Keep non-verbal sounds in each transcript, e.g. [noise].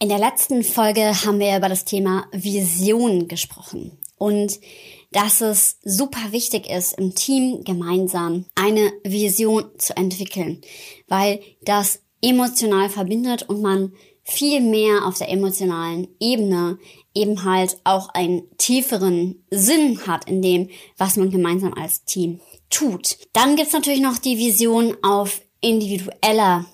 In der letzten Folge haben wir über das Thema Vision gesprochen und dass es super wichtig ist, im Team gemeinsam eine Vision zu entwickeln, weil das emotional verbindet und man viel mehr auf der emotionalen Ebene eben halt auch einen tieferen Sinn hat in dem, was man gemeinsam als Team tut. Dann gibt's natürlich noch die Vision auf individueller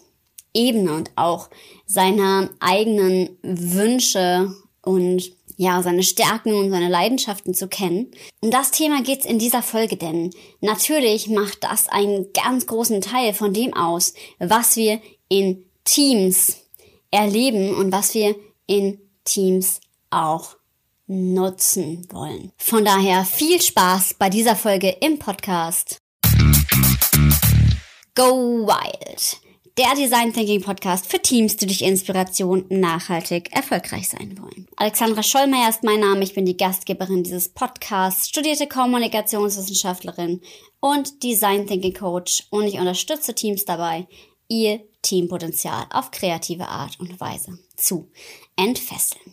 Ebene und auch seine eigenen Wünsche und ja, seine Stärken und seine Leidenschaften zu kennen. Um das Thema geht's in dieser Folge, denn natürlich macht das einen ganz großen Teil von dem aus, was wir in Teams erleben und was wir in Teams auch nutzen wollen. Von daher viel Spaß bei dieser Folge im Podcast. Go Wild! Der Design Thinking Podcast für Teams, die durch Inspiration nachhaltig erfolgreich sein wollen. Alexandra Schollmeier ist mein Name. Ich bin die Gastgeberin dieses Podcasts, studierte Kommunikationswissenschaftlerin und Design Thinking Coach und ich unterstütze Teams dabei, ihr Teampotenzial auf kreative Art und Weise zu entfesseln.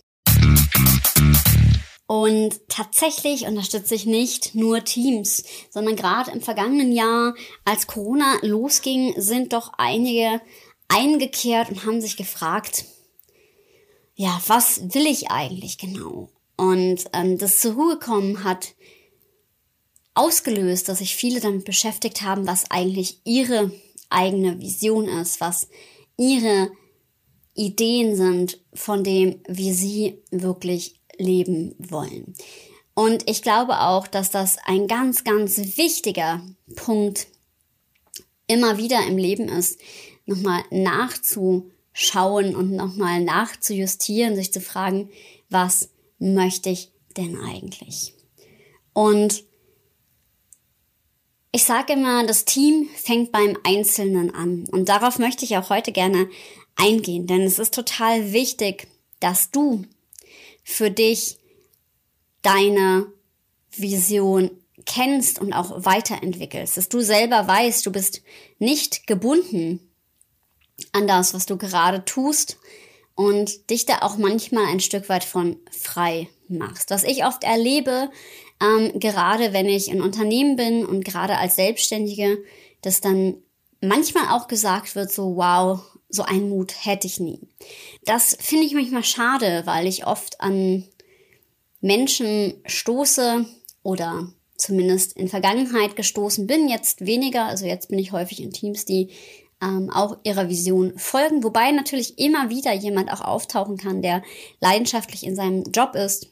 Und tatsächlich unterstütze ich nicht nur Teams, sondern gerade im vergangenen Jahr, als Corona losging, sind doch einige eingekehrt und haben sich gefragt, ja, was will ich eigentlich genau? Und ähm, das zur Ruhe kommen hat ausgelöst, dass sich viele damit beschäftigt haben, was eigentlich ihre eigene Vision ist, was ihre Ideen sind von dem, wie sie wirklich leben wollen. Und ich glaube auch, dass das ein ganz, ganz wichtiger Punkt immer wieder im Leben ist, nochmal nachzuschauen und nochmal nachzujustieren, sich zu fragen, was möchte ich denn eigentlich? Und ich sage immer, das Team fängt beim Einzelnen an. Und darauf möchte ich auch heute gerne eingehen, denn es ist total wichtig, dass du für dich deine Vision kennst und auch weiterentwickelst, dass du selber weißt, du bist nicht gebunden an das, was du gerade tust und dich da auch manchmal ein Stück weit von frei machst. Was ich oft erlebe, ähm, gerade wenn ich in Unternehmen bin und gerade als Selbstständige, dass dann manchmal auch gesagt wird, so wow, so einen Mut hätte ich nie. Das finde ich manchmal schade, weil ich oft an Menschen stoße oder zumindest in Vergangenheit gestoßen bin, jetzt weniger, also jetzt bin ich häufig in Teams, die ähm, auch ihrer Vision folgen, wobei natürlich immer wieder jemand auch auftauchen kann, der leidenschaftlich in seinem Job ist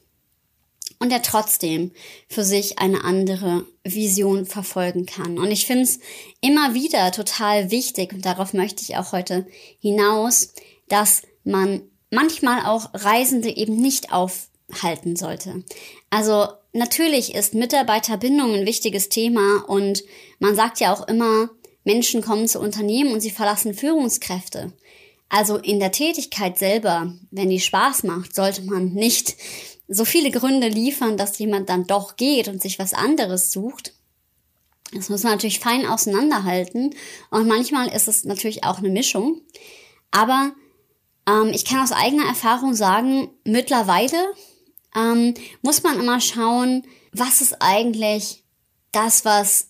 und der trotzdem für sich eine andere Vision verfolgen kann. Und ich finde es immer wieder total wichtig, und darauf möchte ich auch heute hinaus, dass man manchmal auch Reisende eben nicht aufhalten sollte. Also natürlich ist Mitarbeiterbindung ein wichtiges Thema und man sagt ja auch immer, Menschen kommen zu Unternehmen und sie verlassen Führungskräfte. Also in der Tätigkeit selber, wenn die Spaß macht, sollte man nicht so viele Gründe liefern, dass jemand dann doch geht und sich was anderes sucht. Das muss man natürlich fein auseinanderhalten. Und manchmal ist es natürlich auch eine Mischung. Aber ähm, ich kann aus eigener Erfahrung sagen, mittlerweile ähm, muss man immer schauen, was ist eigentlich das, was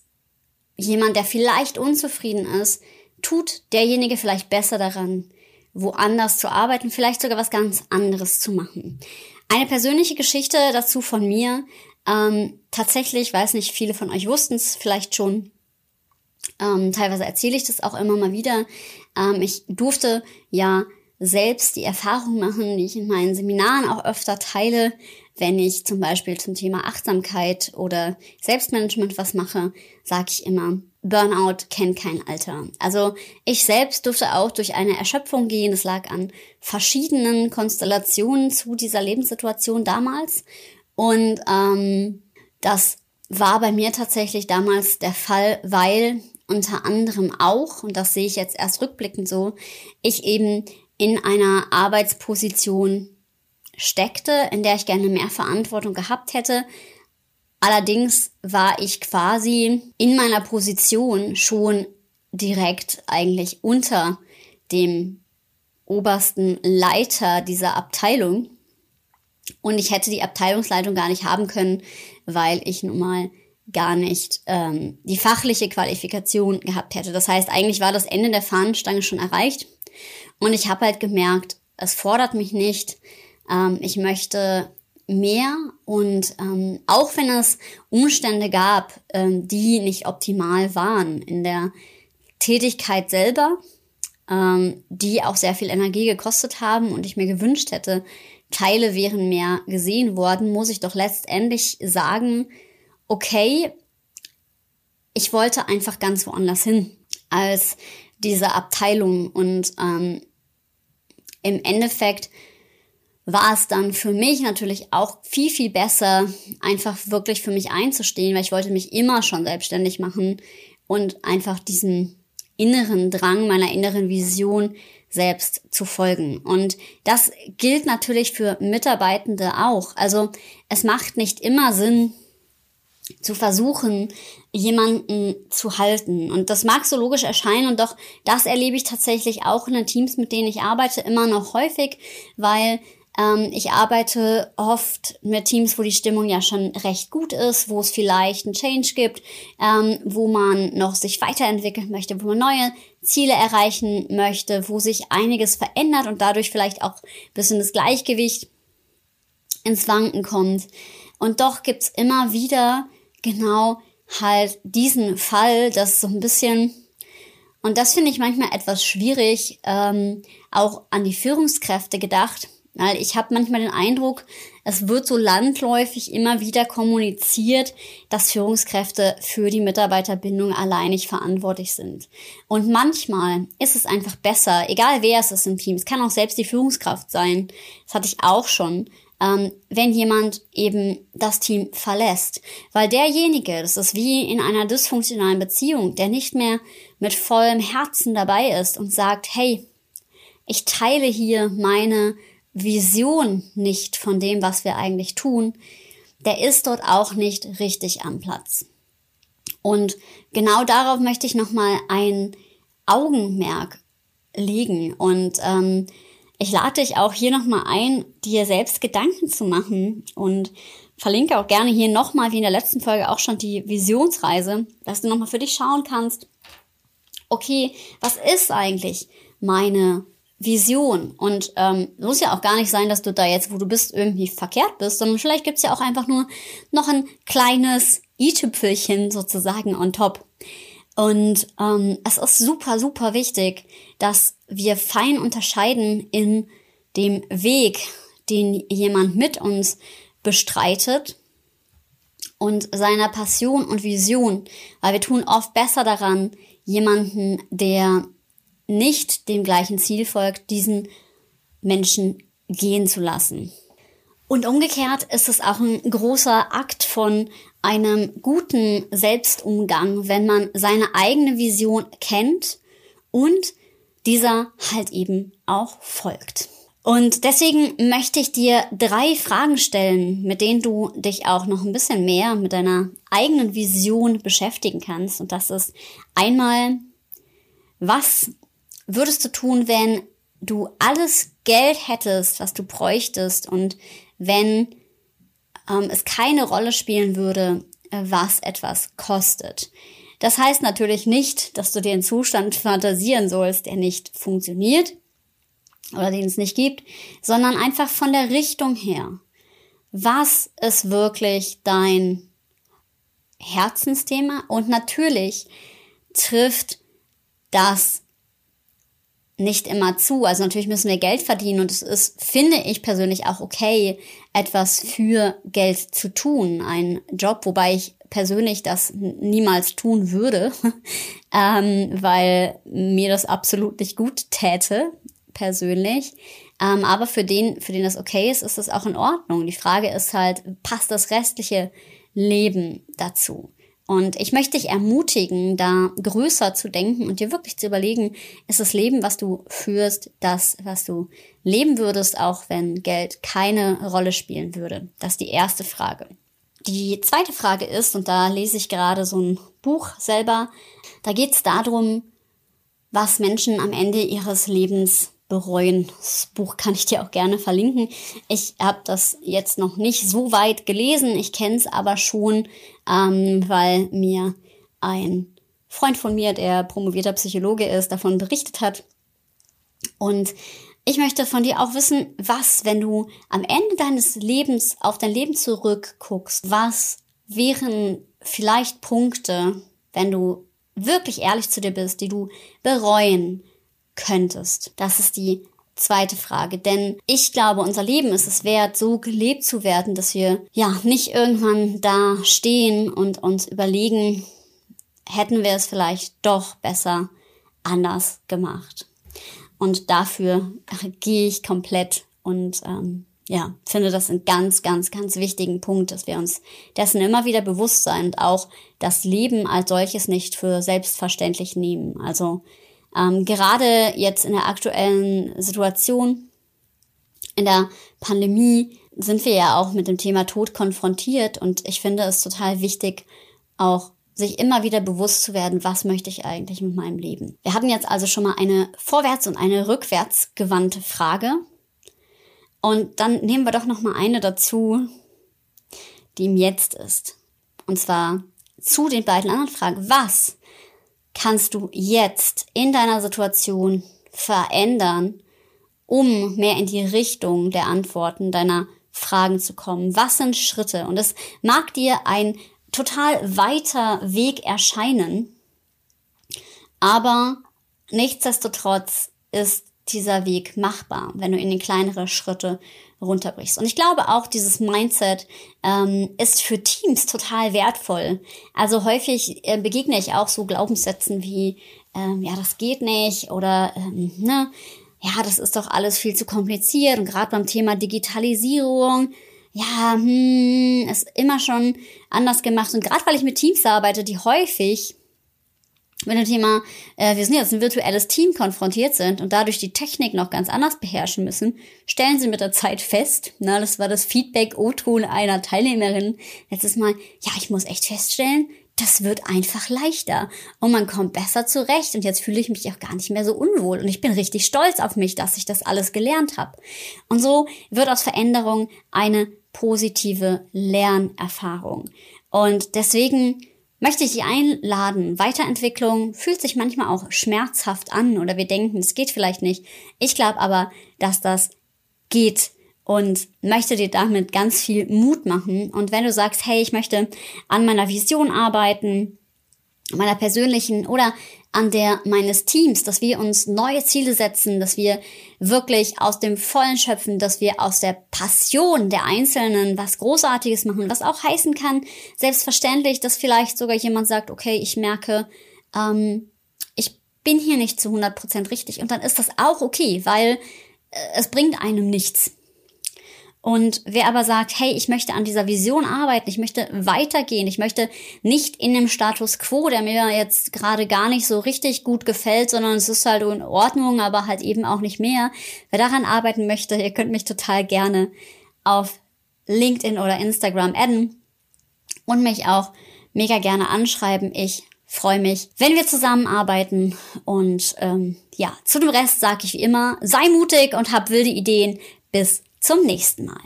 jemand, der vielleicht unzufrieden ist, tut derjenige vielleicht besser daran, woanders zu arbeiten, vielleicht sogar was ganz anderes zu machen. Eine persönliche Geschichte dazu von mir. Ähm, tatsächlich, weiß nicht, viele von euch wussten es vielleicht schon. Ähm, teilweise erzähle ich das auch immer mal wieder. Ähm, ich durfte ja selbst die Erfahrung machen, die ich in meinen Seminaren auch öfter teile, wenn ich zum Beispiel zum Thema Achtsamkeit oder Selbstmanagement was mache, sage ich immer, Burnout kennt kein Alter. Also ich selbst durfte auch durch eine Erschöpfung gehen. Das lag an verschiedenen Konstellationen zu dieser Lebenssituation damals. Und ähm, das war bei mir tatsächlich damals der Fall, weil unter anderem auch, und das sehe ich jetzt erst rückblickend so, ich eben in einer Arbeitsposition steckte, in der ich gerne mehr Verantwortung gehabt hätte. Allerdings war ich quasi in meiner Position schon direkt eigentlich unter dem obersten Leiter dieser Abteilung. Und ich hätte die Abteilungsleitung gar nicht haben können, weil ich nun mal gar nicht ähm, die fachliche Qualifikation gehabt hätte. Das heißt, eigentlich war das Ende der Fahnenstange schon erreicht. Und ich habe halt gemerkt, es fordert mich nicht. Ähm, ich möchte mehr und ähm, auch wenn es Umstände gab, ähm, die nicht optimal waren in der Tätigkeit selber, ähm, die auch sehr viel Energie gekostet haben und ich mir gewünscht hätte, Teile wären mehr gesehen worden, muss ich doch letztendlich sagen, okay, ich wollte einfach ganz woanders hin als diese Abteilung und ähm, im Endeffekt war es dann für mich natürlich auch viel, viel besser, einfach wirklich für mich einzustehen, weil ich wollte mich immer schon selbstständig machen und einfach diesen inneren Drang, meiner inneren Vision selbst zu folgen. Und das gilt natürlich für Mitarbeitende auch. Also es macht nicht immer Sinn, zu versuchen, jemanden zu halten. Und das mag so logisch erscheinen und doch das erlebe ich tatsächlich auch in den Teams, mit denen ich arbeite, immer noch häufig, weil ähm, ich arbeite oft mit Teams, wo die Stimmung ja schon recht gut ist, wo es vielleicht einen Change gibt, ähm, wo man noch sich weiterentwickeln möchte, wo man neue Ziele erreichen möchte, wo sich einiges verändert und dadurch vielleicht auch ein bisschen das Gleichgewicht ins Wanken kommt. Und doch gibt's immer wieder genau halt diesen Fall, das so ein bisschen und das finde ich manchmal etwas schwierig, ähm, auch an die Führungskräfte gedacht, weil ich habe manchmal den Eindruck, es wird so landläufig immer wieder kommuniziert, dass Führungskräfte für die Mitarbeiterbindung alleinig verantwortlich sind. Und manchmal ist es einfach besser, egal wer es ist im Team, es kann auch selbst die Führungskraft sein, das hatte ich auch schon, ähm, wenn jemand eben das Team verlässt. Weil derjenige, das ist wie in einer dysfunktionalen Beziehung, der nicht mehr mit vollem Herzen dabei ist und sagt, hey, ich teile hier meine Vision nicht von dem, was wir eigentlich tun, der ist dort auch nicht richtig am Platz. Und genau darauf möchte ich nochmal ein Augenmerk legen. Und ähm, ich lade dich auch hier nochmal ein, dir selbst Gedanken zu machen und verlinke auch gerne hier nochmal, wie in der letzten Folge auch schon, die Visionsreise, dass du nochmal für dich schauen kannst, okay, was ist eigentlich meine Vision? Und ähm, muss ja auch gar nicht sein, dass du da jetzt, wo du bist, irgendwie verkehrt bist, sondern vielleicht gibt's ja auch einfach nur noch ein kleines i-Tüpfelchen sozusagen on top. Und ähm, es ist super, super wichtig, dass wir fein unterscheiden in dem Weg, den jemand mit uns bestreitet und seiner Passion und Vision, weil wir tun oft besser daran, jemanden, der nicht dem gleichen Ziel folgt, diesen Menschen gehen zu lassen. Und umgekehrt ist es auch ein großer Akt von einem guten Selbstumgang, wenn man seine eigene Vision kennt und dieser halt eben auch folgt. Und deswegen möchte ich dir drei Fragen stellen, mit denen du dich auch noch ein bisschen mehr mit deiner eigenen Vision beschäftigen kannst. Und das ist einmal, was würdest du tun, wenn du alles Geld hättest, was du bräuchtest und wenn ähm, es keine Rolle spielen würde, äh, was etwas kostet. Das heißt natürlich nicht, dass du den Zustand fantasieren sollst, der nicht funktioniert oder den es nicht gibt, sondern einfach von der Richtung her. Was ist wirklich dein Herzensthema? Und natürlich trifft das nicht immer zu. Also natürlich müssen wir Geld verdienen und es ist, finde ich persönlich auch okay, etwas für Geld zu tun. Ein Job, wobei ich persönlich das niemals tun würde, [laughs] ähm, weil mir das absolut nicht gut täte, persönlich. Ähm, aber für den, für den das okay ist, ist das auch in Ordnung. Die Frage ist halt, passt das restliche Leben dazu? Und ich möchte dich ermutigen, da größer zu denken und dir wirklich zu überlegen, ist das Leben, was du führst, das, was du leben würdest, auch wenn Geld keine Rolle spielen würde? Das ist die erste Frage. Die zweite Frage ist, und da lese ich gerade so ein Buch selber, da geht es darum, was Menschen am Ende ihres Lebens bereuen. Das Buch kann ich dir auch gerne verlinken. Ich habe das jetzt noch nicht so weit gelesen. Ich kenne es aber schon, ähm, weil mir ein Freund von mir, der promovierter Psychologe ist, davon berichtet hat. Und ich möchte von dir auch wissen, was, wenn du am Ende deines Lebens auf dein Leben zurückguckst, was wären vielleicht Punkte, wenn du wirklich ehrlich zu dir bist, die du bereuen könntest? Das ist die zweite Frage. Denn ich glaube, unser Leben ist es wert, so gelebt zu werden, dass wir ja nicht irgendwann da stehen und uns überlegen, hätten wir es vielleicht doch besser anders gemacht. Und dafür gehe ich komplett und ähm, ja, finde das einen ganz, ganz, ganz wichtigen Punkt, dass wir uns dessen immer wieder bewusst sein und auch das Leben als solches nicht für selbstverständlich nehmen. Also ähm, gerade jetzt in der aktuellen Situation, in der Pandemie, sind wir ja auch mit dem Thema Tod konfrontiert und ich finde es total wichtig, auch sich immer wieder bewusst zu werden, was möchte ich eigentlich mit meinem Leben. Wir hatten jetzt also schon mal eine vorwärts und eine rückwärts gewandte Frage. Und dann nehmen wir doch noch mal eine dazu, die im Jetzt ist. Und zwar zu den beiden anderen Fragen. Was kannst du jetzt in deiner Situation verändern, um mehr in die Richtung der Antworten deiner Fragen zu kommen? Was sind Schritte? Und es mag dir ein total weiter Weg erscheinen, aber nichtsdestotrotz ist dieser Weg machbar, wenn du in die kleinere Schritte runterbrichst. Und ich glaube auch, dieses Mindset ähm, ist für Teams total wertvoll. Also häufig äh, begegne ich auch so Glaubenssätzen wie, ähm, ja, das geht nicht oder, ähm, ne, ja, das ist doch alles viel zu kompliziert. Und gerade beim Thema Digitalisierung, ja, hm, ist immer schon anders gemacht. Und gerade weil ich mit Teams arbeite, die häufig mit dem Thema, äh, wir sind jetzt ein virtuelles Team konfrontiert sind und dadurch die Technik noch ganz anders beherrschen müssen, stellen sie mit der Zeit fest, na, das war das Feedback-O-Ton einer Teilnehmerin letztes Mal, ja, ich muss echt feststellen, das wird einfach leichter und man kommt besser zurecht und jetzt fühle ich mich auch gar nicht mehr so unwohl und ich bin richtig stolz auf mich, dass ich das alles gelernt habe. Und so wird aus Veränderung eine positive Lernerfahrung. Und deswegen möchte ich dich einladen. Weiterentwicklung fühlt sich manchmal auch schmerzhaft an oder wir denken, es geht vielleicht nicht. Ich glaube aber, dass das geht und möchte dir damit ganz viel Mut machen. Und wenn du sagst, hey, ich möchte an meiner Vision arbeiten, meiner persönlichen oder an der meines Teams, dass wir uns neue Ziele setzen, dass wir wirklich aus dem Vollen schöpfen, dass wir aus der Passion der Einzelnen was Großartiges machen, was auch heißen kann, selbstverständlich, dass vielleicht sogar jemand sagt, okay, ich merke, ähm, ich bin hier nicht zu 100% richtig und dann ist das auch okay, weil äh, es bringt einem nichts. Und wer aber sagt, hey, ich möchte an dieser Vision arbeiten, ich möchte weitergehen, ich möchte nicht in dem Status quo, der mir jetzt gerade gar nicht so richtig gut gefällt, sondern es ist halt in Ordnung, aber halt eben auch nicht mehr. Wer daran arbeiten möchte, ihr könnt mich total gerne auf LinkedIn oder Instagram adden und mich auch mega gerne anschreiben. Ich freue mich, wenn wir zusammenarbeiten. Und ähm, ja, zu dem Rest sage ich wie immer, sei mutig und hab wilde Ideen. Bis zum nächsten Mal.